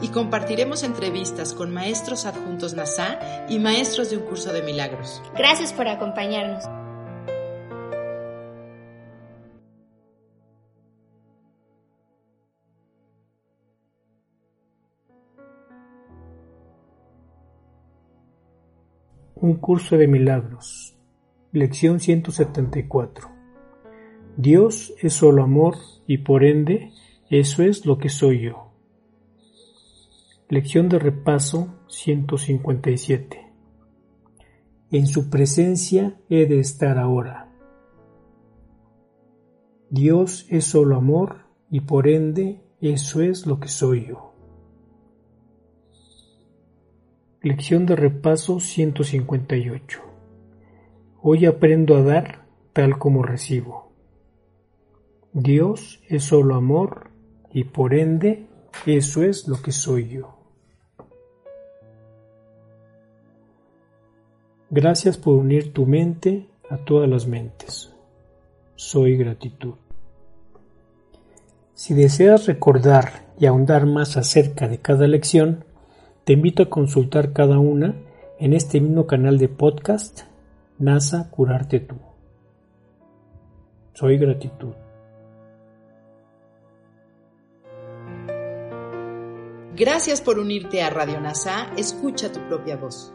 Y compartiremos entrevistas con maestros adjuntos NASA y maestros de un curso de milagros. Gracias por acompañarnos. Un curso de milagros. Lección 174. Dios es solo amor y por ende eso es lo que soy yo. Lección de repaso 157. En su presencia he de estar ahora. Dios es solo amor y por ende eso es lo que soy yo. Lección de repaso 158. Hoy aprendo a dar tal como recibo. Dios es solo amor y por ende eso es lo que soy yo. Gracias por unir tu mente a todas las mentes. Soy gratitud. Si deseas recordar y ahondar más acerca de cada lección, te invito a consultar cada una en este mismo canal de podcast, NASA Curarte Tú. Soy gratitud. Gracias por unirte a Radio NASA, escucha tu propia voz.